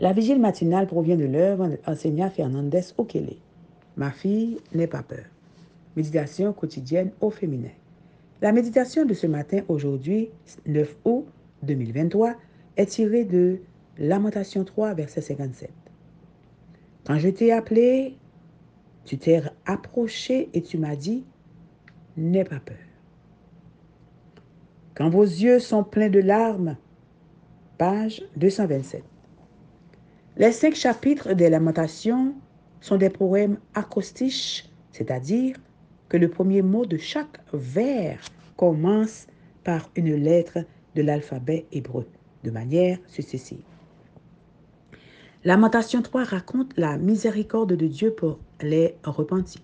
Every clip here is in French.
La vigile matinale provient de l'œuvre d'Enseignant Fernandez Okele. Ma fille n'est pas peur. Méditation quotidienne au féminin. La méditation de ce matin, aujourd'hui, 9 août 2023, est tirée de Lamentation 3, verset 57. Quand je t'ai appelé, tu t'es approché et tu m'as dit, n'aie pas peur. Quand vos yeux sont pleins de larmes, page 227. Les cinq chapitres des Lamentations sont des poèmes acoustiques, c'est-à-dire que le premier mot de chaque vers commence par une lettre de l'alphabet hébreu, de manière successive. Lamentation 3 raconte la miséricorde de Dieu pour les repentis.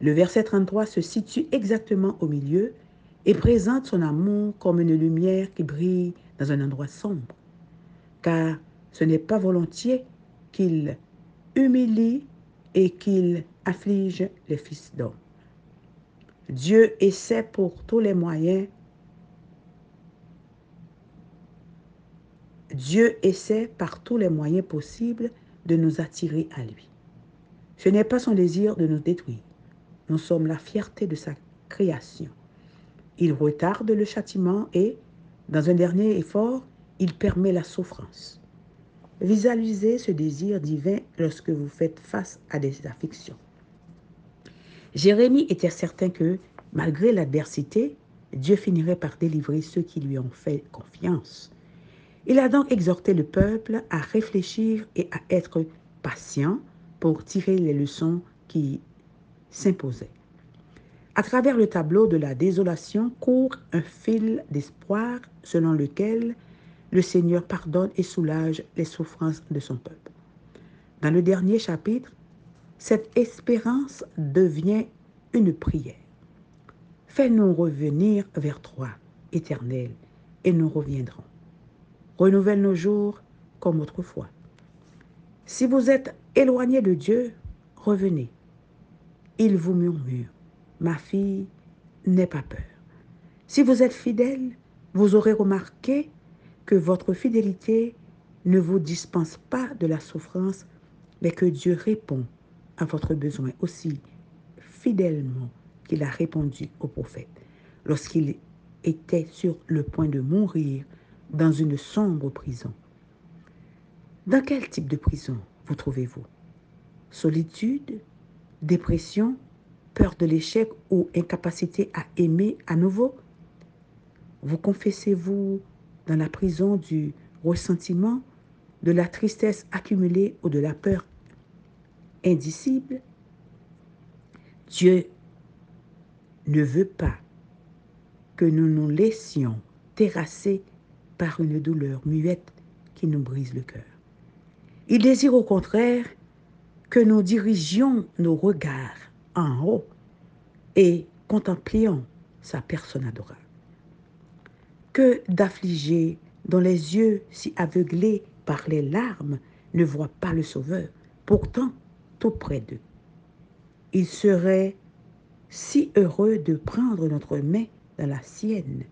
Le verset 33 se situe exactement au milieu et présente son amour comme une lumière qui brille dans un endroit sombre. Car ce n'est pas volontiers qu'il humilie et qu'il afflige les fils d'hommes. Dieu essaie pour tous les moyens. Dieu essaie par tous les moyens possibles de nous attirer à lui. Ce n'est pas son désir de nous détruire. Nous sommes la fierté de sa création. Il retarde le châtiment et, dans un dernier effort, il permet la souffrance. Visualisez ce désir divin lorsque vous faites face à des afflictions. Jérémie était certain que, malgré l'adversité, Dieu finirait par délivrer ceux qui lui ont fait confiance. Il a donc exhorté le peuple à réfléchir et à être patient pour tirer les leçons qui s'imposaient. À travers le tableau de la désolation court un fil d'espoir selon lequel le Seigneur pardonne et soulage les souffrances de son peuple. Dans le dernier chapitre, cette espérance devient une prière. Fais-nous revenir vers toi, Éternel, et nous reviendrons. Renouvelle nos jours comme autrefois. Si vous êtes éloigné de Dieu, revenez. Il vous murmure, ma fille, n'aie pas peur. Si vous êtes fidèle, vous aurez remarqué que votre fidélité ne vous dispense pas de la souffrance, mais que Dieu répond à votre besoin aussi fidèlement qu'il a répondu au prophète lorsqu'il était sur le point de mourir dans une sombre prison. Dans quel type de prison vous trouvez-vous? Solitude, dépression, peur de l'échec ou incapacité à aimer à nouveau? Vous confessez-vous dans la prison du ressentiment, de la tristesse accumulée ou de la peur indicible, Dieu ne veut pas que nous nous laissions terrasser par une douleur muette qui nous brise le cœur. Il désire au contraire que nous dirigions nos regards en haut et contemplions sa personne adorable que d'affligés dont les yeux si aveuglés par les larmes ne voient pas le Sauveur, pourtant tout près d'eux. Il serait si heureux de prendre notre main dans la sienne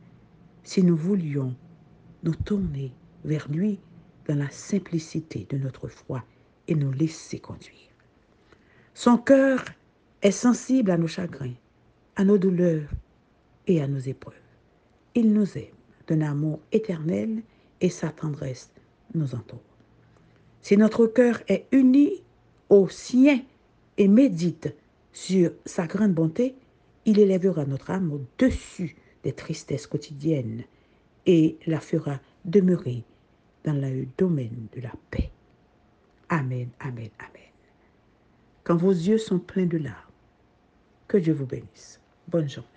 si nous voulions nous tourner vers lui dans la simplicité de notre foi et nous laisser conduire. Son cœur est sensible à nos chagrins, à nos douleurs et à nos épreuves. Il nous aime d'un amour éternel et sa tendresse nous entoure. Si notre cœur est uni au sien et médite sur sa grande bonté, il élèvera notre âme au-dessus des tristesses quotidiennes et la fera demeurer dans le domaine de la paix. Amen, amen, amen. Quand vos yeux sont pleins de larmes, que Dieu vous bénisse. Bonne journée.